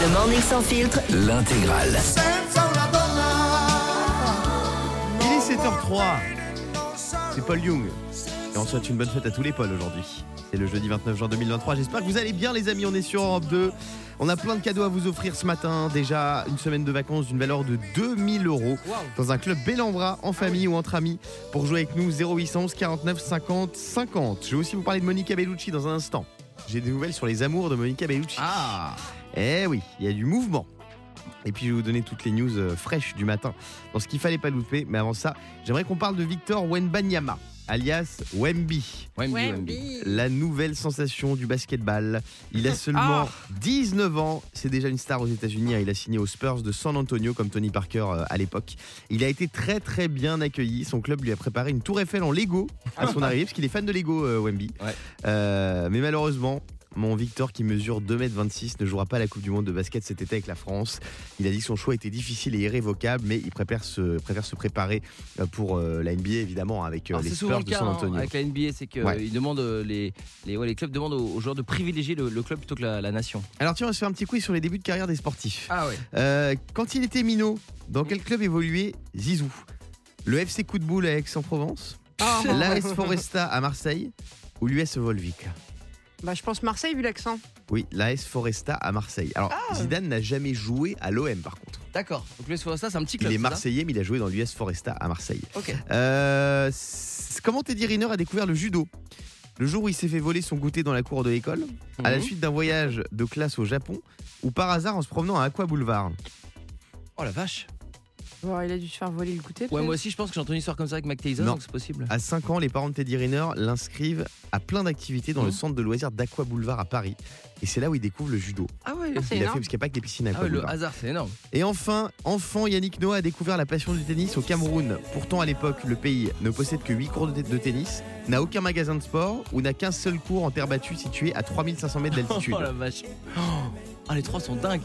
Le Morning Sans Filtre, L'intégrale. Il est 7h03. C'est Paul Young. Et on souhaite une bonne fête à tous les Pauls aujourd'hui. C'est le jeudi 29 juin 2023. J'espère que vous allez bien, les amis. On est sur Europe 2. On a plein de cadeaux à vous offrir ce matin. Déjà une semaine de vacances d'une valeur de 2000 euros dans un club bel en bras, en famille ou entre amis. Pour jouer avec nous, 0811 49 50 50. Je vais aussi vous parler de Monica Bellucci dans un instant. J'ai des nouvelles sur les amours de Monica Bellucci. Ah Eh oui, il y a du mouvement. Et puis je vais vous donner toutes les news euh, fraîches du matin dans ce qu'il fallait pas louper. Mais avant ça, j'aimerais qu'on parle de Victor Wenbanyama, alias Wemby. Wemby, Wemby. La nouvelle sensation du basketball. Il a seulement 19 ans. C'est déjà une star aux États-Unis. hein. Il a signé aux Spurs de San Antonio comme Tony Parker euh, à l'époque. Il a été très très bien accueilli. Son club lui a préparé une tour Eiffel en Lego à son arrivée parce qu'il est fan de Lego, euh, Wemby. Ouais. Euh, mais malheureusement. Mon Victor, qui mesure 2m26, ne jouera pas la Coupe du Monde de basket cet été avec la France. Il a dit que son choix était difficile et irrévocable, mais il préfère se, préfère se préparer euh, pour euh, la NBA, évidemment, avec euh, Alors, les Spurs le de San hein, Antonio. avec la NBA, c'est que Ouais. ils demandent, les, les, ouais, les clubs demandent aux, joueurs de privilégier le, le club plutôt que la, la nation. Alors tiens, on va se faire un petit quiz sur les débuts de carrière des sportifs. Ah ouais. Euh, quand il était minot, dans quel club évoluait Zizou? Le FC Coup de Boule à Aix-en-Provence L'AS Foresta à Marseille Ou l'US Volvic? Bah, je pense Marseille vu l'accent. Oui, l'AS Foresta à Marseille. Alors, Ah. Zidane n'a jamais joué à l'OM par contre. D'accord. Donc le ça c'est un petit Il club. est c'est ça marseillais, mais il a joué dans l'US Foresta à Marseille. Ok. Euh, c- comment Teddy Riner a découvert le judo? Le jour où il s'est fait voler son goûter dans la cour de l'école, à la Mhm. suite d'un voyage de classe au Japon, ou par hasard en se promenant à Aqua Boulevard? Oh la vache. Bon, il a dû se faire voler le goûter. Ouais, moi aussi je pense que j'ai entendu une histoire comme ça avec Mac Tyson, Non. donc c'est possible. À 5 ans, les parents de Teddy Riner l'inscrivent à plein d'activités dans le Mhm. centre de loisirs d'Aqua Boulevard à Paris. Et c'est là où il découvre le judo. Ah ouais. Ah, c'est Il a fait parce qu'il n'y a pas que les piscines à Ah Aqua ouais, le hasard, c'est énorme. Et enfin, enfant, Yannick Noah a découvert la passion du tennis au Cameroun. Pourtant, à l'époque, le pays ne possède que 8 cours de, de tennis, n'a aucun magasin de sport ou n'a qu'un seul cours en terre battue situé à 3500 mètres d'altitude. Oh la vache. Oh, Ah les trois sont dingues.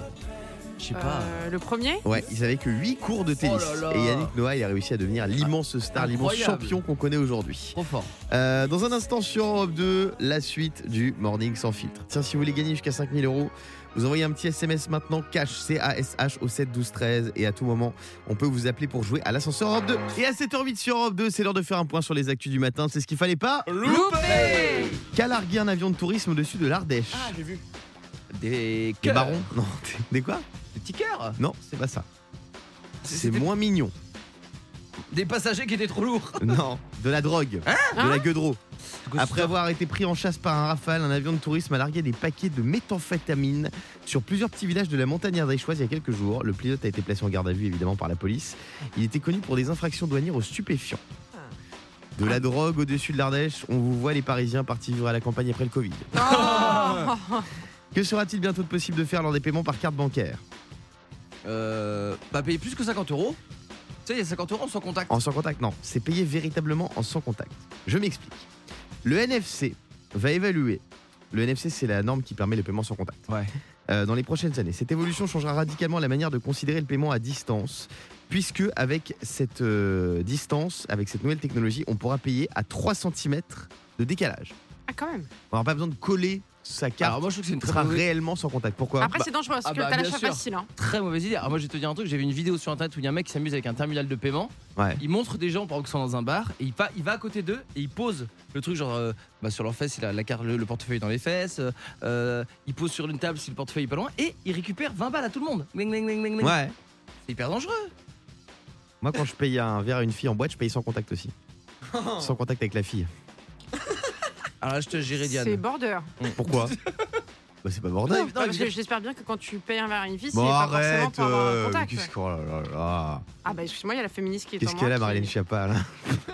Je sais pas. Euh, le premier Ouais, ils avaient que 8 cours de tennis. Oh là là. Et Yannick Noah, il a réussi à devenir l'immense star, l'immense champion qu'on connaît aujourd'hui. Trop fort. Euh, dans un instant sur Europe 2, la suite du Morning sans filtre. Tiens, si vous voulez gagner jusqu'à 5000 euros, vous envoyez un petit SMS maintenant, cash, C-A-S-H au 7 12 13. Et à tout moment, on peut vous appeler pour jouer à l'ascenseur Europe 2. Et à 7h08 sur Europe 2, c'est l'heure de faire un point sur les actus du matin. C'est ce qu'il fallait pas. Loupé Qu'a largué un avion de tourisme au-dessus de l'Ardèche Ah j'ai vu. Des Des barons Non, des quoi? Non, c'est pas ça. C'est C'était moins mignon. Des passagers qui étaient trop lourds. Non, de la drogue, Hein de la gueudreau. Après avoir été pris en chasse par un rafale, un avion de tourisme a largué des paquets de méthamphétamine sur plusieurs petits villages de la montagne ardéchoise il y a quelques jours. Le pilote a été placé en garde à vue évidemment par la police. Il était connu pour des infractions douanières aux stupéfiants. De la drogue au-dessus de l'Ardèche, on vous voit les Parisiens partis vivre à la campagne après le Covid. Oh Que sera-t-il bientôt possible de faire lors des paiements par carte bancaire? Euh, bah payer plus que 50 euros. Tu sais, il y a 50 euros sans contact. En sans contact, non. C'est payé véritablement en sans contact. Je m'explique. Le NFC va évaluer. Le NFC, c'est la norme qui permet le paiement sans contact. Ouais. Euh, dans les prochaines années. Cette évolution changera radicalement la manière de considérer le paiement à distance, puisque avec cette euh, distance, avec cette nouvelle technologie, on pourra payer à 3 cm de décalage. Ah, quand même. On n'aura pas besoin de coller sa carte. Alors moi je trouve que c'est une très sera mauvaise, réellement sans contact. Pourquoi Après, Bah, c'est dangereux parce ah que bah, t'as sûr. facile. Hein. très mauvaise idée. Alors moi je vais te dire un truc, j'ai vu une vidéo sur internet où il y a un mec qui s'amuse avec un terminal de paiement. Ouais. Il montre des gens pendant qu'ils sont dans un bar et il va, il va à côté d'eux et il pose le truc genre euh, bah, sur leurs fesses, il a la carte, le, le portefeuille dans les fesses. euh, il pose sur une table si le portefeuille est pas loin et il récupère 20 balles à tout le monde. Ouais. C'est hyper dangereux. Moi, quand je paye un verre à une fille en boîte, je paye sans contact aussi. sans contact avec la fille. Alors là je te gérerai C'est Diane. border. Pourquoi Bah, c'est pas. Non, parce que j'espère bien que quand tu payes un verre à une fille, c'est Bon, pas forcément arrête. pour avoir un euh, contact. qu'est-ce oh là là là. Ah, bah, excuse-moi, il y a la féministe qui est en Qu'est-ce moi qu'elle a, qui- Marilyn Schiappa, là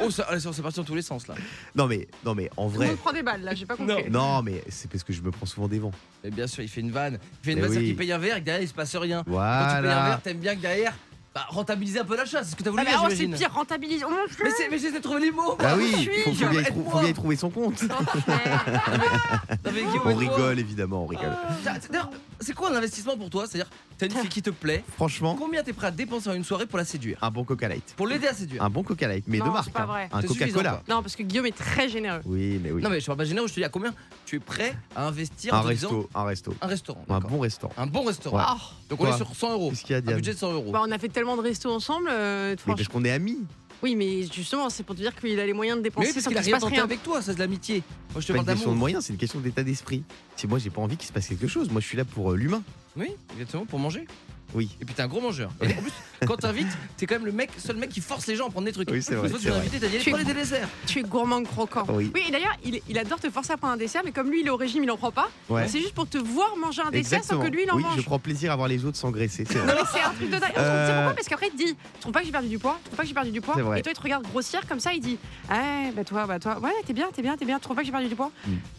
Oh ça, allez, c'est parti dans tous les sens là. Non, mais, non, mais en Tout le vrai. monde prend des balles là, j'ai pas compris. Non, mais c'est parce que je me prends souvent des vents. Mais bien sûr il fait une vanne. Il fait une Mais vanne, c'est-à-dire oui. qu'il paye un verre et que derrière il se passe rien. Quand tu payes un Voilà. verre, t'aimes bien que derrière, bah, rentabiliser un peu l'achat, c'est ce que t'as voulu Ah, mais dire, alors, c'est pire, rentabilise. Oh, mon Dieu. Mais mais j'essaie de trouver les mots. Ah oui, faut, faut bien y trou- Aide-moi. faut bien y trouver son compte. Non, mais Guillaume, On rigole, évidemment, on rigole. Tiens, D'ailleurs, c'est quoi un investissement pour toi? C'est-à-dire, t'as une fille qui te plaît, Franchement, combien t'es prêt à dépenser en une soirée pour la séduire? Un bon Coca Light. Pour l'aider à séduire Un bon Coca Light, mais Non, de c'est marque. pas hein. vrai. Un C'est suffisant, Coca-Cola. quoi. Non, parce que Guillaume est très généreux. Oui, mais oui. Non, mais je parle pas généreux, je te dis à combien tu es prêt à investir un en te disant- resto, un resto. Un restaurant. Un d'accord. bon restaurant. Un bon restaurant. Ouais. Ah, Donc on Quoi est sur 100 euros. Qu'est-ce qu'il y a, Un Diane budget de 100 euros. bah, on a fait tellement de restos ensemble. euh, Mais franchement. parce qu'on est amis. Oui, mais justement, c'est pour te dire qu'il a les moyens de Mais dépenser parce sans qu'il a qu'il se rien passe tenté rien. avec toi, c'est de l'amitié. Moi je te C'est pas parle une question de d'amour. moyens, c'est une question d'état d'esprit. Si moi j'ai pas envie qu'il se passe quelque chose, moi je suis là pour euh, l'humain. Oui, exactement, pour manger. Oui. Et puis t'es un gros mangeur. Et en plus, quand t'invites, t'es quand même le mec, seul mec qui force les gens à prendre des trucs. Oui, c'est vrai, Une fois c'est tu invité, t'as dit allez, des desserts. Tu es gourmand croquant. Oui. et d'ailleurs, il, il adore te forcer à prendre un dessert, mais comme lui, il est au régime, il en prend pas. Ouais. C'est juste pour te voir manger un dessert Exactement. sans que lui, il en oui, mange. je prends plaisir à voir les autres s'engraisser. C'est Non, vrai. mais c'est un truc de dingue. Tu sais Euh, pourquoi? Parce qu'après, il te dit Tu trouves pas que j'ai perdu du poids Tu trouves pas que j'ai perdu du poids C'est vrai. Et toi, il te regarde grossière comme ça, il dit Ah, bah toi, bah toi, ouais, t'es bien, t'es bien, t'es bien. Tu trouves pas que j'ai perdu du poids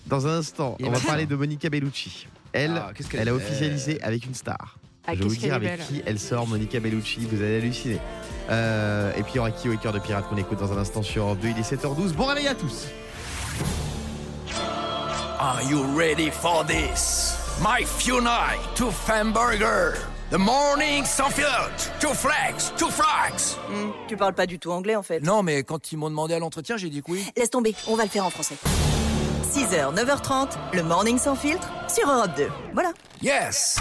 Dans un instant, on va malin. parler de Monica Bellucci. Elle, Ah, elle a officialisé avec une star. Ah, je vais vous dire avec belle. qui elle sort, Monica Bellucci, vous allez halluciner. Euh, et puis il y aura qui au cœur de pirate qu'on écoute dans un instant sur Europe 2, il est 7h12. Bon réveil à tous Are you ready for this? My Funai to Famburger. The morning sans filtre. Two flags, two flags. Hmm, tu parles pas du tout anglais en fait. Non, mais quand ils m'ont demandé à l'entretien, j'ai dit que oui. Laisse tomber, on va le faire en français. 6h, 9h30, le morning sans filtre sur Europe 2. Voilà. Yes.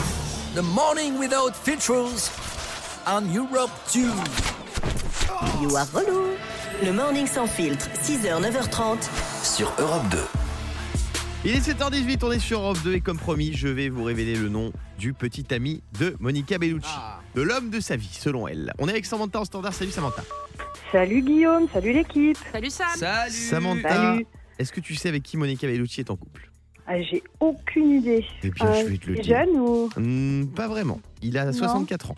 The morning without filters on Europe 2. You are relou. Le morning sans filtre, 6h, 9h30 Sur Europe 2. Il est 7h18, on est sur Europe 2 et comme promis, je vais vous révéler le nom du petit ami de Monica Bellucci. Ah. De l'homme de sa vie, selon elle. On est avec Samantha en standard. Salut Samantha. Salut Guillaume, salut l'équipe. Salut Sam Salut Samantha, Salut. Est-ce que tu sais avec qui Monica Bellucci est en couple? Ah, J'ai aucune idée. Eh bien, Euh, je vais te le dire. jeune ou Hmm, pas vraiment. Il a 64 ans.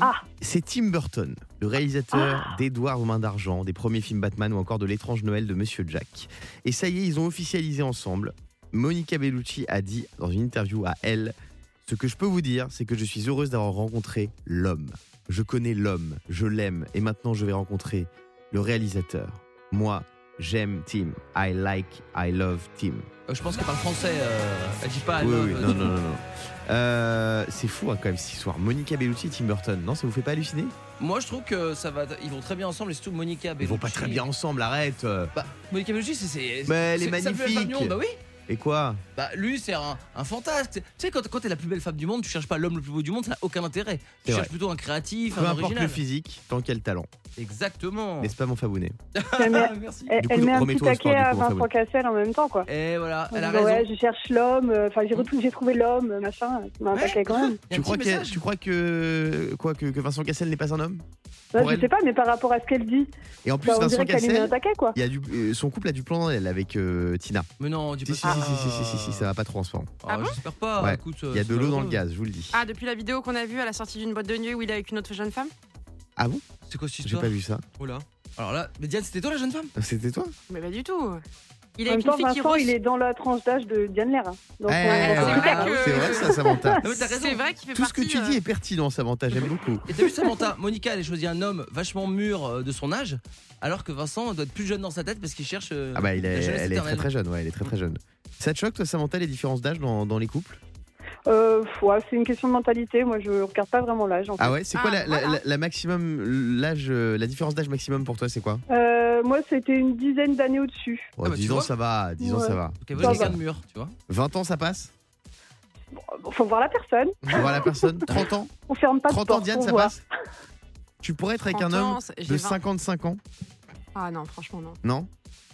Ah. C'est Tim Burton, le réalisateur d'Edouard aux mains d'argent, des premiers films Batman ou encore de l'étrange Noël de Monsieur Jack. Et ça y est, ils ont officialisé ensemble. Monica Bellucci a dit dans une interview à Elle Ce que je peux vous dire, c'est que je suis heureuse d'avoir rencontré l'homme. Je connais l'homme, je l'aime, et maintenant je vais rencontrer le réalisateur. Moi, j'aime Tim. I like, I love Tim. Euh, Je pense qu'elle parle français, euh, elle dit pas. Oui, non, non, non, non. Euh, c'est fou hein, quand même cette histoire. Monica Bellucci et Tim Burton, non, ça vous fait pas halluciner? Moi je trouve que ça va, ils vont très bien ensemble et surtout Monica Ils Bellucci. vont pas très bien ensemble, arrête. Bah, Monica Bellucci c'est. Mais elle est magnifique. monde, Bah oui. Et quoi Bah lui c'est un, un fantasme. Tu sais quand, quand t'es la plus belle femme du monde, tu cherches pas l'homme le plus beau du monde, ça n'a aucun intérêt. Tu C'est cherches vrai. plutôt un créatif, Peu un importe original. le physique, tant qu'il y a le talent. Exactement. N'est-ce pas mon fabounet Elle met, Merci. elle, Du coup, elle met un petit remets-toi au sport, taquet du à coup, Vincent Fabien. Cassel en même temps quoi. Et voilà, En elle a disant, raison. ouais, je cherche l'homme, euh, enfin j'ai retrouvé, j'ai trouvé l'homme, machin, tu m'as un Ouais. taquet quand même. Y a un tu crois, message. tu crois que quoi que, que Vincent Cassel n'est pas un homme Bah, Pour je elle. sais pas, mais par rapport à ce qu'elle dit, Et en plus, bah, on Vincent dirait qu'elle lui met un Cassel, taquet quoi. il y a du, euh, son couple a du plan dans elle avec euh, Tina. Mais non, dis Si, pas si, ça. Si, si, si, si, si, si, ça va pas trop en ce moment. Ah, Ah bon J'espère pas. Ouais. Écoute, Il y a euh, de l'eau dans le gaz, je vous le dis. Ah, depuis la vidéo qu'on a vue à la sortie d'une boîte de nuit où il est avec une autre jeune femme? Ah bon? C'est quoi cette J'ai histoire? pas vu ça. Oh là. Alors là, mais Diane, c'était toi la jeune femme? C'était toi? Mais pas du tout. Il est En même avec une temps, fille qui Vincent, rose. il est dans la tranche d'âge de Diane Lair. Donc, Eh, euh, c'est vrai que- C'est vrai ça, Samantha. Non mais t'as raison. C'est vrai qu'il fait Tout ce que partie, tu dis euh, est pertinent, Samantha, j'aime beaucoup. Et t'as vu Samantha, Monica elle a choisi un homme vachement mûr euh, de son âge, alors que Vincent doit être plus jeune dans sa tête parce qu'il cherche. euh, Ah bah il est- la jeunesse elle est très éternelle. très jeune, ouais, elle est très très jeune. Ça te choque toi Samantha les différences d'âge dans, dans les couples? Euh, ouais, c'est une question de mentalité. Moi, je regarde pas vraiment l'âge. en fait. Ah ouais, c'est quoi Ah, la, la- voilà. la- la maximum l'âge euh, la différence d'âge maximum pour toi c'est quoi? Euh, moi, c'était une dizaine d'années au-dessus. oh, Ah bah, tu 10 ans ça va, 10 ans Ouais. ça va. Veut Ça va. de mûr, tu vois. 20 ans ça passe? Bon, faut voir la personne. On voit la personne 30 ans? On ferme pas de 30 ans Diane faut ça voir. passe? Tu pourrais être avec 30 un homme ans, de 20. 55 ans? Ah non, franchement, non. Non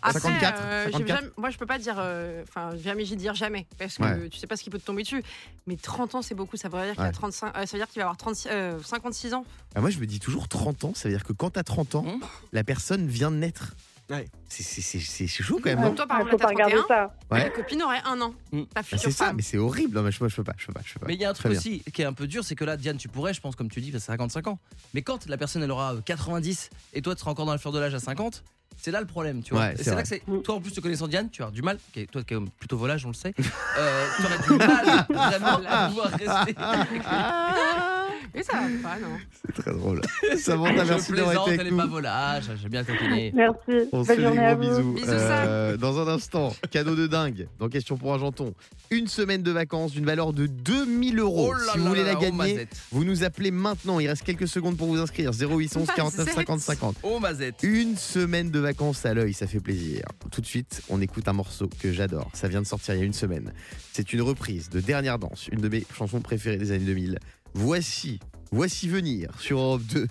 Après, 54, euh, j'ai 54. jamais- moi, je peux pas dire. euh, Enfin, jamais j'y dire jamais. Parce que Ouais. tu sais pas ce qui peut te tomber dessus. Mais 30 ans, c'est beaucoup. Ça veut dire qu'il Ouais. a 35, euh, ça veut dire qu'il va avoir 36, euh, 56 ans. Ah, Moi je me dis toujours 30 ans, ça veut dire que quand t'as 30 ans, la personne vient de naître. Ouais. C'est- C'est c'est- c'est chaud quand même. Comme toi, par exemple, là, t'as regarder 31. ça. Ouais. Ta copine aurait un an. Mm. Ta Bah, c'est ça, mais c'est horrible. Non, mais je, moi, je peux pas, je peux pas, je peux pas. Mais il y a un Très truc bien. aussi qui est un peu dur, c'est que là, Diane, tu pourrais, je pense, comme tu dis, que 55 ans. Mais quand la personne, elle aura euh, 90 et toi, tu seras encore dans la fleur de l'âge à 50, c'est là le problème, tu vois. Ouais, Et c'est c'est là que c'est. Mm. Toi, en plus, te connaissant Diane, tu as du mal, toi qui es plutôt volage, on le sait, euh, tu aurais du mal vraiment à pouvoir rester. Mais ça va pas, non C'est très drôle. Samantha, Je merci d'avoir plaisante, été elle avec est pas nous. volage, j'aime bien taquiner. Merci. On se fait des gros bisous. Bisous, Euh, dans un instant, cadeau de dingue dans Question pour un janton. Une semaine de vacances d'une valeur de 2000 euros. Oh là si vous là voulez là la là, oh, gagner, vous nous appelez maintenant. Il reste quelques secondes pour vous inscrire. 0811 49 50 50. Oh Mazette. Une semaine de vacances à l'œil, ça fait plaisir. Tout de suite, on écoute un morceau que j'adore. Ça vient de sortir il y a une semaine. C'est une reprise de Dernière Danse, une de mes chansons préférées des années 2000. Voici, voici venir sur Europe 2,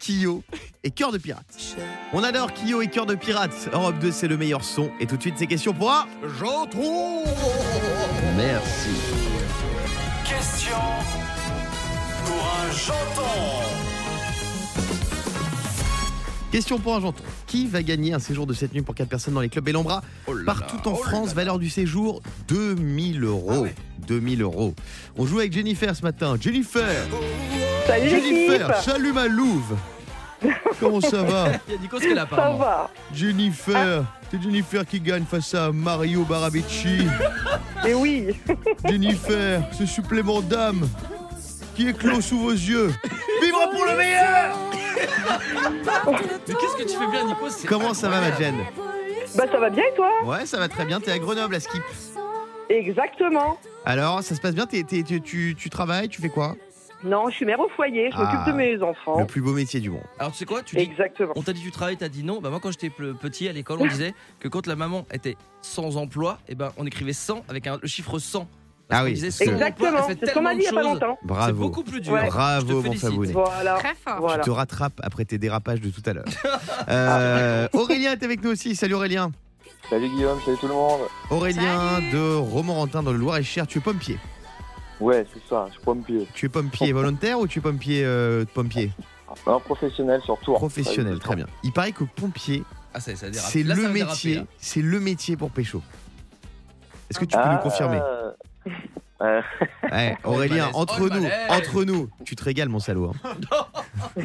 Kyo et Cœur de Pirate. On adore Kyo et Cœur de Pirate. Europe 2, c'est le meilleur son. Et tout de suite, c'est question pour un janton. Merci. Question pour un janton. Question pour un janton. Qui va gagner un séjour de cette nuit pour 4 personnes dans les clubs Bellambra Oh là Partout là, en oh là France, là. valeur du séjour 2000 euros. Ah ouais. 2000 euros. On joue avec Jennifer ce matin. Jennifer Salut Jennifer, salut ma louve Comment ça va Il y a Nico ce qu'elle a Ça va Jennifer C'est Jennifer qui gagne face à Mario Barabecci. Et oui Jennifer, ce supplément d'âme qui éclot sous vos yeux. Vivre pour le meilleur Mais qu'est-ce que tu fais bien Nico C'est Comment ça va ma incroyable. Jen Bah ça va bien et toi Ouais, ça va très bien. T'es à Grenoble à Skip. Exactement Alors, ça se passe bien T'es- t'es- tu, tu- tu travailles Tu fais quoi Non, je suis mère au foyer, je Ah. m'occupe de mes enfants. Le plus beau métier du monde. Alors tu sais quoi Tu dis Exactement. On t'a dit tu travailles, t'as dit non. Bah moi quand j'étais petit à l'école, on disait que quand la maman était sans emploi, et ben on écrivait 100 avec un- le chiffre 100. Parce Ah oui, disait Exactement, c'est ce qu'on m'a dit il y a pas longtemps. C'est Bravo. beaucoup plus dur. Ouais. Bravo mon. Fabounet. Voilà. Très fort. Voilà. Je te rattrape après tes dérapages de tout à l'heure. Euh, Aurélien est avec nous aussi. Salut Aurélien. Salut Guillaume, salut tout le monde. Aurélien Salut. de Romorantin dans le Loir-et-Cher. Tu es pompier. Ouais, c'est ça, je suis pompier. Tu es pompier volontaire ou tu es pompier euh, pompier Un professionnel sur tour. Professionnel, très bien. Il paraît que pompier, Ah ça, ça dérape. c'est le métier, là. c'est le métier pour pécho. Est-ce que tu peux Ah, nous confirmer? Euh, Aurélien, entre oh, nous, entre nous, tu te régales mon salaud. hein.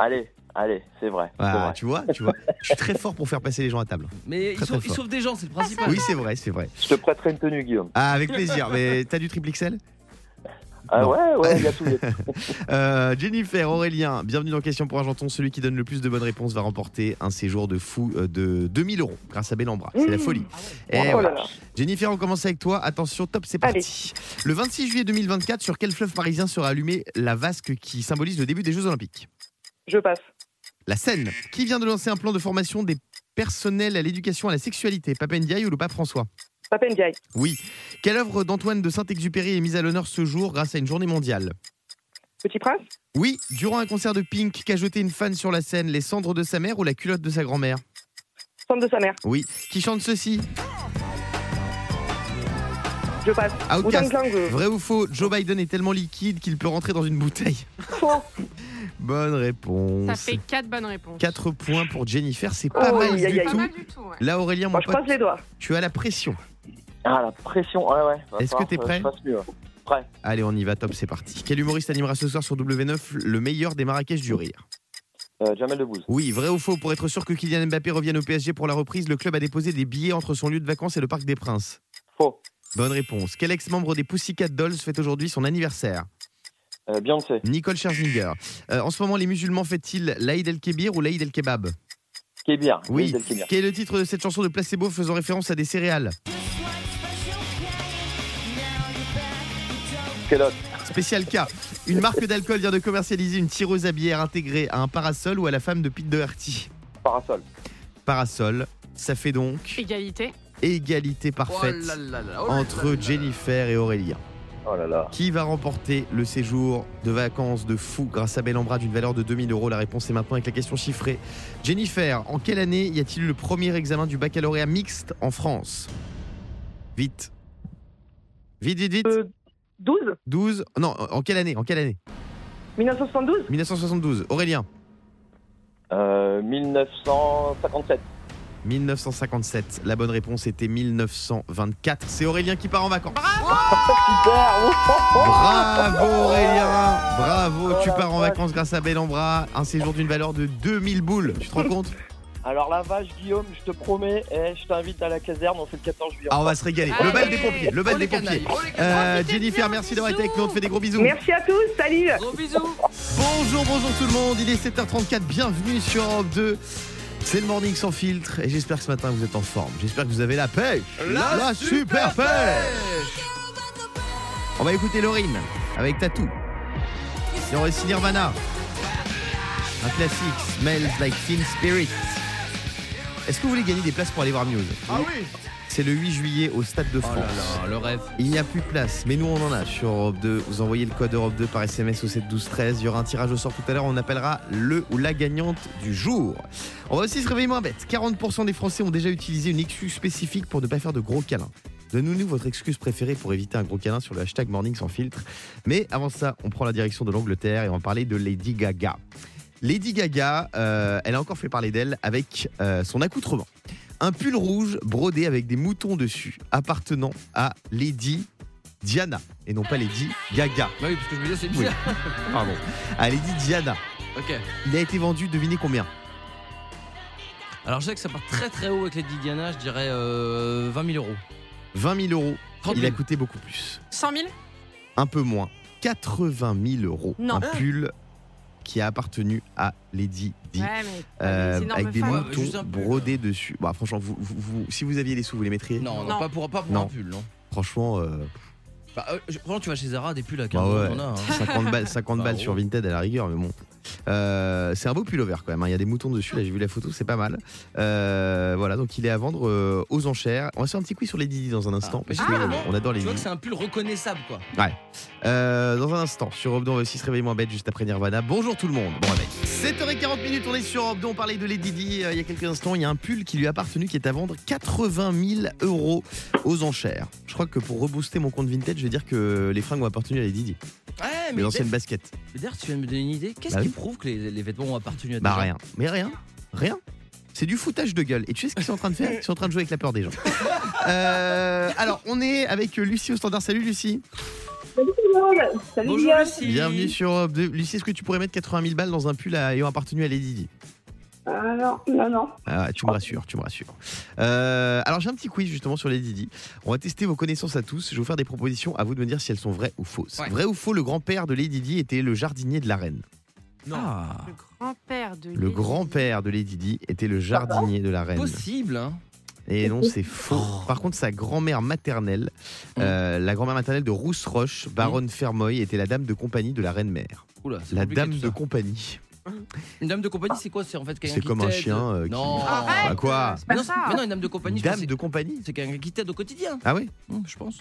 Allez, allez, c'est vrai. Ah, tu vois, tu vois. Je suis très fort pour faire passer les gens à table. Mais ils Très, sauvent, ils fort. sauvent des gens, c'est le principal. Oui, c'est vrai, c'est vrai. Je te prêterai une tenue, Guillaume. Ah, avec plaisir. Mais t'as du triple XL Ah ouais, ouais, il y a tout. il y a tout. Euh, Jennifer, Aurélien, bienvenue dans Question pour un janton. Celui qui donne le plus de bonnes réponses va remporter un séjour de fou euh, de 2000 euros grâce à Bellambra. C'est la Mmh. folie. Eh Oh ouais. là là. Jennifer, on commence avec toi. Attention, top, c'est parti. Le 26 juillet 2024, sur quel fleuve parisien sera allumée la vasque qui symbolise le début des Jeux Olympiques? Je passe. La Seine. Qui vient de lancer un plan de formation des personnels à l'éducation à la sexualité? Papendiaï ou le pape François? Oui. Quelle œuvre d'Antoine de Saint-Exupéry est mise à l'honneur ce jour grâce à une journée mondiale? Petit Prince? Oui. Durant un concert de Pink, qu'a jeté une fan sur la scène Les cendres de sa mère ou la culotte de sa grand-mère? Centre de sa mère. Oui. Qui chante ceci? Je passe. Outcast. Je- Vrai ou faux Joe Biden est tellement liquide qu'il peut rentrer dans une bouteille. Faux. Bonne réponse. Ça fait 4 bonnes réponses. 4 points pour Jennifer, c'est pas Oh, mal du. Pas mal du tout, ouais. Là Aurélien, Bon, je pote, croise les doigts. tu as la pression. Ah, la pression, ouais, ouais. Est-ce que t'es prêt. Prêt. Allez, on y va, top, c'est parti. Quel humoriste animera ce soir sur W9 le meilleur des Marrakech du rire? Euh, Jamel Debbouze. Oui, vrai ou faux Pour être sûr que Kylian Mbappé revienne au PSG pour la reprise, le club a déposé des billets entre son lieu de vacances et le Parc des Princes? Faux. Bonne réponse. Quel ex-membre des Pussycat Dolls fête aujourd'hui son anniversaire? Euh, Beyoncé. Nicole Scherzinger. Euh, en ce moment, les musulmans fêtent-ils l'Aïd el-Kébir ou l'Aïd el-Kebab? Kébir. Oui. Kébir. Quel est le titre de cette chanson de Placebo faisant référence à des céréales? Kellogg. Spécial cas. Une marque d'alcool vient de commercialiser une tireuse à bière intégrée à un parasol ou à la femme de Pete Doherty. Parasol. Parasol. Ça fait donc Égalité. égalité parfaite Oh là là là, oh là entre là là. Jennifer et Aurélien. Oh là là. Qui va remporter le séjour de vacances de fou grâce à Bellambra d'une valeur de 2000 euros? La réponse est maintenant avec la question chiffrée. Jennifer, en quelle année y a-t-il eu le premier examen du baccalauréat mixte en France? Vite. Vite, vite, vite. Euh, 12. 12. Non, en quelle année En quelle année? 1972. 1972. Aurélien? Euh, 1957. 1957. La bonne réponse était 1924. C'est Aurélien qui part en vacances. Super. Bravo Aurélien Bravo, Oh tu la pars en vacances grâce à Bellambra. Un séjour d'une valeur de 2000 boules. Tu te rends compte? Alors la vache, Guillaume, je te promets, eh, je t'invite à la caserne, on fait le 14 juillet. Ah, on va se régaler. Allez. Le bal des pompiers, le bal des pompiers. Euh, Jennifer, bien, merci d'avoir été avec nous. On te fait des gros bisous. Merci à tous, salut Gros bisous. Bonjour, bonjour tout le monde. Il est 7h34. Bienvenue sur Europe 2. C'est le morning sans filtre et j'espère que ce matin vous êtes en forme. J'espère que vous avez la pêche. super pêche. On va écouter Laurine avec Tatou. Et on va aussi Nirvana. Un classique, Smells Like Teen Spirit. Est-ce que vous voulez gagner des places pour aller voir Muse Ah oui. C'est le 8 juillet au Stade de Oh France. là là, le rêve. Il n'y a plus de place, mais nous on en a sur Europe 2. Vous envoyez le code Europe 2 par SMS au 7 12 13. Il y aura un tirage au sort tout à l'heure. On appellera le ou la gagnante du jour. On va aussi se réveiller moins bête. 40% des Français ont déjà utilisé une excuse spécifique pour ne pas faire de gros câlins. Donnez-nous votre excuse préférée pour éviter un gros câlin sur le hashtag Morning sans filtre. Mais avant ça, on prend la direction de l'Angleterre et on va parler de Lady Gaga. Lady Gaga, euh, elle a encore fait parler d'elle avec euh, son accoutrement. Un pull rouge brodé avec des moutons dessus, appartenant à Lady Diana, et non pas Lady Gaga. Bah oui, parce que je me disais, c'est Oui. Pardon. À Lady Diana. Ok. Il a été vendu, devinez combien? Alors, je sais que ça part très très haut avec Lady Diana, je dirais euh, 20 000 euros. 20 000 euros. 30 Il 000. a coûté beaucoup plus. 100 000 Un peu moins. 80 000 euros. Non. Un pull qui a appartenu à Lady Di. Ouais, euh, avec des. Ouais, moutons brodés dessus. Bah, franchement, vous, vous- vous- si vous aviez les sous, vous les mettriez Non, non, Non. pas pour, pas pour Non. un pull, non. Franchement, euh, Bah, euh, je- tu vas chez Zara, des pulls à 15 bah euros, ouais, on en a. hein. 50 balles, 50 sur Vinted à la rigueur, mais bon. Euh, c'est un beau pullover quand même. hein. Il y a des moutons dessus. Là, j'ai vu la photo, c'est pas mal. Euh, voilà, donc il est à vendre euh, aux enchères. On va se faire un petit quiz sur les Didi dans un instant, Ah. parce Ah, que bon on adore les Tu vois Didi. que c'est un pull reconnaissable, quoi. Euh, dans un instant, sur Europe 2, on va aussi se réveiller moins bête juste après Nirvana. Bonjour tout le monde. Bon réveil. 7h40 minutes, on est sur Europe 2. On parlait de Lady Di euh, il y a quelques instants. Il y a un pull qui lui a appartenu qui est à vendre 80 000 euros aux enchères. Je crois que pour rebooster mon compte Vinted, je vais dire que les fringues ont appartenu à Lady Di. Ouais, mais Les anciennes baskets. D'ailleurs, tu viens de me donner une idée. Qu'est-ce Bah qui oui. Prouve que les, les vêtements ont appartenu à des Bah gens rien. Mais rien. Rien. C'est du foutage de gueule. Et tu sais ce qu'ils sont en train de faire? Ils sont en train de jouer avec la peur des gens. Euh, alors, on est avec Lucie au standard. Salut Lucie. Salut tout le monde Salut Bonjour Guillaume Lucie. Bienvenue sur Europe 2. Lucie, est-ce que tu pourrais mettre 80 000 balles dans un pull à- ayant appartenu à Lady Di? Ah non, non, non. Ah, tu me rassures, tu me rassures. Euh, alors j'ai un petit quiz justement sur les Didi. On va tester vos connaissances à tous. Je vais vous faire des propositions. À vous de me dire si elles sont vraies ou fausses. Ouais. Vrai ou faux, le grand-père de Lady Di était le jardinier de la reine? Ah, Le grand-père de Le Lady grand-père de Lady Di était le jardinier de la reine. possible, hein. Et non, c'est faux. Par contre, sa grand-mère maternelle, euh, la grand-mère maternelle de Rousse Roche, baronne Fermoy, était la dame de compagnie de la reine mère. Oula, c'est La compliqué, dame tout de compagnie. Une dame de compagnie, c'est quoi C'est en fait quelqu'un C'est qui comme un t'aide. chien euh, qui. Non. Arrête Bah quoi C'est pas non, ça mais non, une dame de compagnie, Une je pense dame que de compagnie c'est quelqu'un qui t'aide au quotidien, Ah oui Hum, je pense.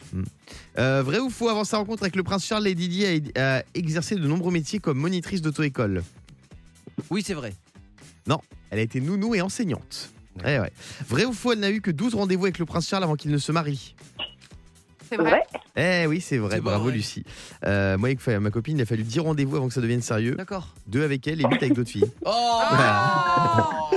Euh, vrai ou faux, avant sa rencontre avec le prince Charles, Lady Di a, a exercé de nombreux métiers comme monitrice d'auto-école? Oui, c'est vrai. Elle a été nounou et enseignante. Eh ouais. Vrai ou faux, elle n'a eu que 12 rendez-vous avec le prince Charles avant qu'il ne se marie? C'est vrai Eh oui, c'est vrai, bravo vrai. Lucie. Euh, moi, avec ma copine, il a fallu 10 rendez-vous avant que ça devienne sérieux. D'accord. Deux avec elle et 8 avec d'autres filles. Oh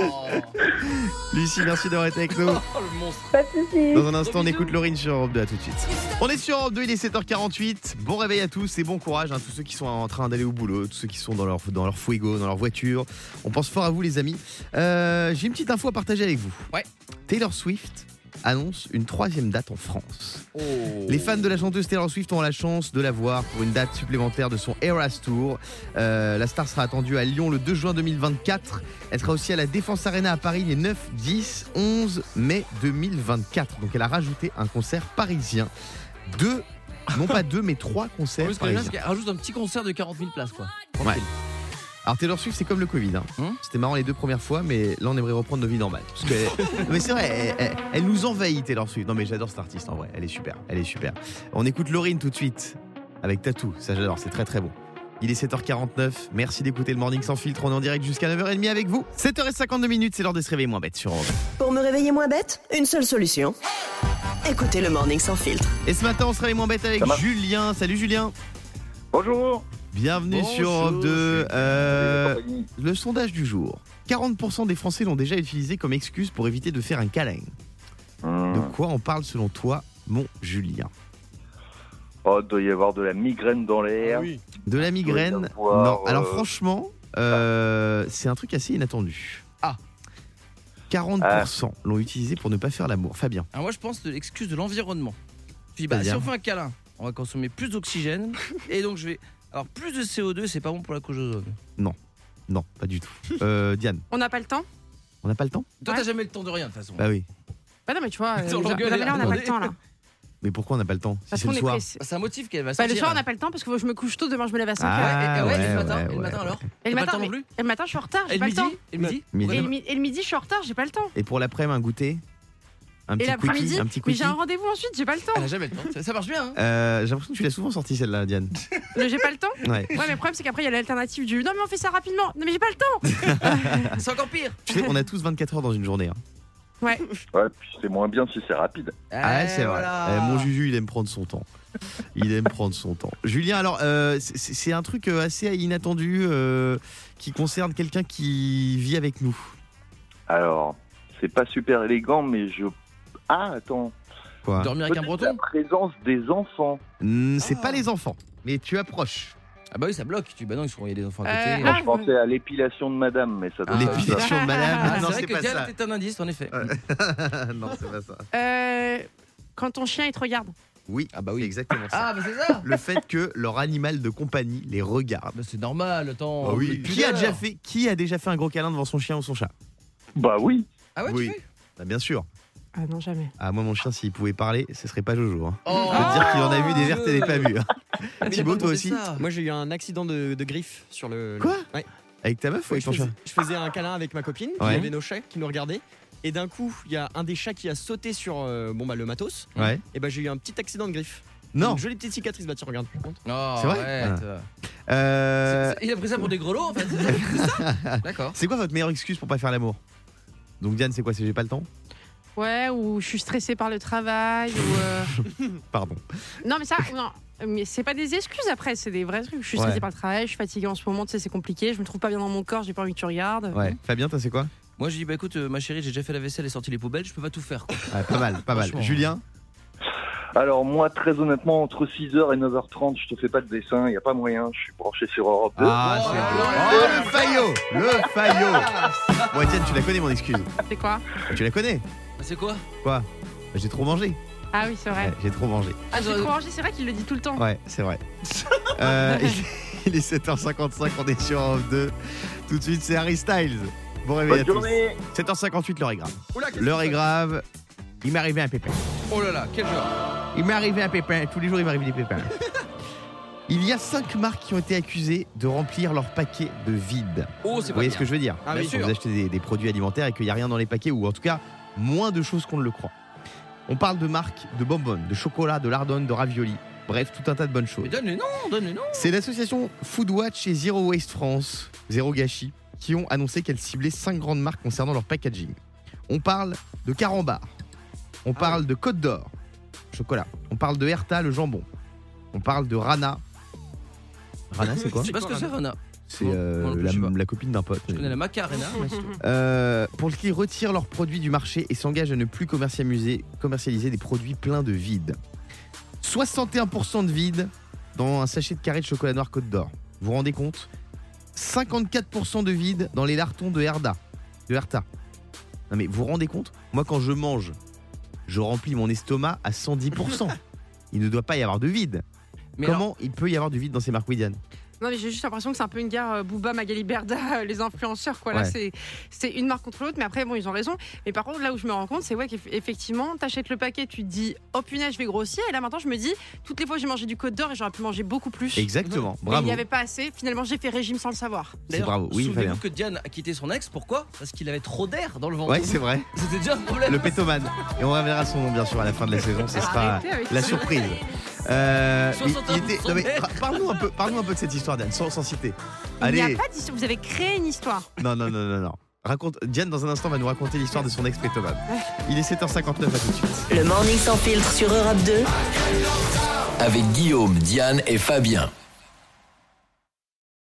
Lucie, merci d'avoir été avec nous. Oh, le monstre. Pas de soucis. Dans un instant, on bisous. écoute Laurine sur Europe 2. À tout de suite. On est sur Europe 2, il est 7h48. Bon réveil à tous et bon courage, hein, tous ceux qui sont en train d'aller au boulot, tous ceux qui sont dans leur, dans leur fuego, dans leur voiture. On pense fort à vous, les amis. Euh, J'ai une petite info à partager avec vous. Ouais. Taylor Swift annonce une troisième date en France. Oh. Les fans de la chanteuse Taylor Swift ont la chance de la voir pour une date supplémentaire de son Eras Tour. Euh, la star sera attendue à Lyon le 2 juin 2024. Elle sera aussi à la Défense Arena à Paris les 9, 10, 11 mai 2024. Donc elle a rajouté un concert parisien. Deux, non pas deux, mais trois concerts gens, parisiens. rajoute un petit concert de 40 000 places, quoi. Ouais. Alors Taylor Swift c'est comme le Covid. hein. Hum C'était marrant les deux premières fois, mais là on aimerait reprendre nos vies normales. Parce que, mais c'est vrai, elle, elle- elle nous envahit Taylor Swift. Non mais j'adore cette artiste en vrai, elle est super, elle est super. On écoute Laurine tout de suite avec Tatou, ça j'adore, c'est très très bon. Il est 7h49, merci d'écouter le Morning sans filtre, on est en direct jusqu'à 9h30 avec vous. 7h52 minutes, c'est l'heure de se réveiller moins bête sur Europe. Pour me réveiller moins bête, une seule solution. Écoutez le Morning sans filtre. Et ce matin on se réveille moins bête avec. Julien. Salut Julien, Bonjour. Bienvenue Bonjour, sur Europe 2. Euh. Le sondage du jour. 40% des Français l'ont déjà utilisé comme excuse pour éviter de faire un câlin. Hmm. De quoi on parle selon toi, mon Julien Oh, doit y avoir de la migraine dans l'air. De la migraine avoir, Non. Alors euh, franchement, euh, c'est un truc assez inattendu. 40% l'ont utilisé pour ne pas faire l'amour. Fabien. Alors moi je pense de l'excuse de l'environnement. Je dis bah si on fait un câlin, on va consommer plus d'oxygène et donc je vais alors plus de CO2 c'est pas bon pour la couche d'ozone. Non, pas du tout. Euh, Diane, On n'a pas le temps on n'a pas le temps Toi Ouais. t'as jamais le temps de rien de toute façon. Bah oui. Bah non, mais tu vois, euh, non, l'engueule, mais là, on n'a pas attendez. le temps là. Mais pourquoi on n'a pas le temps Si Parce c'est qu'on le est soir. pressé. C'est un motif qu'elle va Bah, sortir. le soir, on n'a pas le temps parce que je me couche tôt, demain je me lève à 5 heures. Ah, et, et ouais, et le matin, ouais, et le matin ouais. alors Et le T'as pas matin, le temps non mais- plus et le matin, je suis en retard, Et j'ai le pas le midi temps. Et le midi Midi. Et le, mi- et le midi, je suis en retard, j'ai pas le temps. Et pour l'après-midi, un goûter Un Et petit l'après-midi, quickie Un petit mais j'ai un rendez-vous ensuite, j'ai pas le temps. Elle a jamais le temps. Ça, ça marche bien. Hein Euh, J'ai l'impression que tu l'as souvent sorti celle-là, Diane. Mais J'ai pas le temps. Ouais. Ouais, mais le problème, c'est qu'après, il y a l'alternative du non, mais on fait ça rapidement. Non, mais j'ai pas le temps. c'est encore pire. Tu sais, on a tous 24 heures dans une journée. hein. Ouais, puis c'est moins bien si c'est rapide. Ah, Eh, c'est vrai. Eh, mon Juju, il aime prendre son temps. Il aime prendre son temps. Julien, alors, euh, c'est un truc euh, assez inattendu euh, qui concerne quelqu'un qui vit avec nous. Alors, c'est pas super élégant, mais je. Ah, attends. Quoi Dormir avec un Peut-être la breton présence des enfants. Hmm, C'est Ah. pas les enfants, mais tu approches. Ah bah oui, ça bloque. Tu bah non, ils sont il y a des enfants à Euh, côté. Moi, Ah, je pensais à l'épilation de madame, mais ça doit Ah, pas être ça. L'épilation de madame. Ah, non, c'est c'est vrai pas que Diane ça. était un indice en effet. non, c'est pas ça. Euh, quand ton chien, il te regarde. Oui, Ah bah oui. c'est exactement ça. Ah bah c'est ça. Le fait que leur animal de compagnie les regarde. Bah c'est normal, attends. Bah oui. Depuis Qui a l'heure. déjà fait Qui a déjà fait un gros câlin devant son chien ou son chat? Bah oui. Ah ouais, Oui. tu fais Bah, Bien sûr. Ah non, jamais. Ah moi mon chien s'il pouvait parler, ce serait pas Jojo. Hein. Oh, Je peux te dire qu'il en a vu des vertes et des pas vues. hein. Thibaut, toi aussi ça. Moi j'ai eu un accident de, de griffe sur le. le- Quoi Ouais. Avec ta meuf ou Ouais, avec je, ton faisais, chien je faisais un câlin avec ma copine, Ouais. il y avait nos chats qui nous regardaient. Et d'un coup, il y a un des chats qui a sauté sur euh, bon, bah, le matos. Ouais. Et bah j'ai eu un petit accident de griffe. Non. Une jolie petite cicatrice, bah tiens, regarde. par contre. Oh, C'est vrai arrête. Euh, Il a pris ça pour des grelots en fait. D'accord. c'est quoi votre meilleure excuse pour pas faire l'amour? Donc Diane, c'est quoi? C'est j'ai pas le temps? Ouais, ou je suis stressée par le travail. Ou euh, Pardon. Non, mais ça, non. Mais c'est pas des excuses après, c'est des vrais trucs. Je suis Ouais. stressée par le travail, je suis fatiguée en ce moment, tu sais, c'est compliqué. Je me trouve pas bien dans mon corps, j'ai pas envie que tu regardes. Ouais. Fabien, toi c'est quoi? Moi je dis bah écoute euh, ma chérie j'ai déjà fait la vaisselle et sorti les poubelles, je peux pas tout faire. quoi. Ouais, Pas mal, pas mal. Franchement. Julien? Alors, moi, très honnêtement, entre 6h et 9h30, je te fais pas de dessin, il n'y a pas moyen. Je suis branché sur Europe 2. Ah, Oh c'est Oh, là le faillot Le faillot Bon, Diane, tu la connais mon excuse C'est quoi? Tu la connais? C'est quoi Quoi Bah, J'ai trop mangé. Ah oui, c'est vrai. Ouais, j'ai trop mangé. Ah, J'ai j'aurais- trop mangé, c'est vrai qu'il le dit tout le temps. Ouais, c'est vrai. Euh, il est 7h55, on est sur Europe 2. Tout de suite, c'est Harry Styles. Bon réveil à Bonne tous. journée 7h58, l'heure est grave. Oula, qu'est-ce L'heure que est c'est grave. Il m'est arrivé un pépin. Oh là là, quel genre Il m'est arrivé un pépin. Tous les jours, il m'arrive des pépins. Il y a cinq marques qui ont été accusées de remplir leurs paquets de vide. Oh, c'est Vous pas voyez bien. ce que je veux dire Ah, bien Quand sûr. vous achetez des, des produits alimentaires et qu'il n'y a rien dans les paquets, ou en tout cas moins de choses qu'on ne le croit. On parle de marques de bonbonnes, de chocolat, de lardons, de ravioli. Bref, tout un tas de bonnes choses. Mais donne les noms, donne les noms. C'est l'association Foodwatch et Zero Waste France, Zéro Gâchis, qui ont annoncé qu'elles ciblaient cinq grandes marques concernant leur packaging. On parle de Carambar, on parle de Côte d'Or, chocolat, on parle de Herta, le jambon, on parle de Rana. Rana, c'est quoi Je sais pas ce que c'est Rana. C'est euh, la, copine d'un pote. Je connais la Macarena. tout. Euh, pour qui retirent leurs produits du marché et s'engagent à ne plus commercialiser, commercialiser des produits pleins de vide. 61% de vide dans un sachet de carré de chocolat noir Côte d'Or. Vous vous rendez compte? 54% de vide dans les lartons de Herda. De Herta. Non mais vous vous rendez compte? Moi quand je mange, je remplis mon estomac à 110%. Il ne doit pas y avoir de vide. Mais Comment alors, il peut y avoir du vide dans ces marques Widian Non, mais j'ai juste l'impression que c'est un peu une guerre euh, Booba, Magali Berda, les influenceurs, quoi. Là, Ouais. c'est, c'est une marque contre l'autre, mais après, bon, ils ont raison. Mais par contre, là où je me rends compte, c'est ouais, qu'effectivement, t'achètes le paquet, tu te dis, oh punaise, je vais grossir. Et là, maintenant, je me dis, toutes les fois, j'ai mangé du Côte d'Or et j'aurais pu manger beaucoup plus. Exactement. Mais il Bravo. n'y avait pas assez. Finalement, j'ai fait régime sans le savoir. Bravo. Oui, souvenez-vous que Diane a quitté son ex, pourquoi? Parce qu'il avait trop d'air dans le ventre. Ouais, c'est vrai. C'était déjà un problème. Le pétoman. Et on reverra son nom bien sûr à la fin de la saison. Ce sera la ça. surprise. Euh, il- 61 il était- non, mais par- Parle-nous un peu, parle-nous un peu de cette histoire, Diane, sans, sans citer. Il n'y Allez, a pas d'histoire. Vous avez créé une histoire. non, non, non, non, non. Raconte, Diane dans un instant va nous raconter l'histoire de son ex pétoman. Il est 7h59 à tout de suite. Le morning sans filtre sur Europe 2. Avec Guillaume, Diane et Fabien.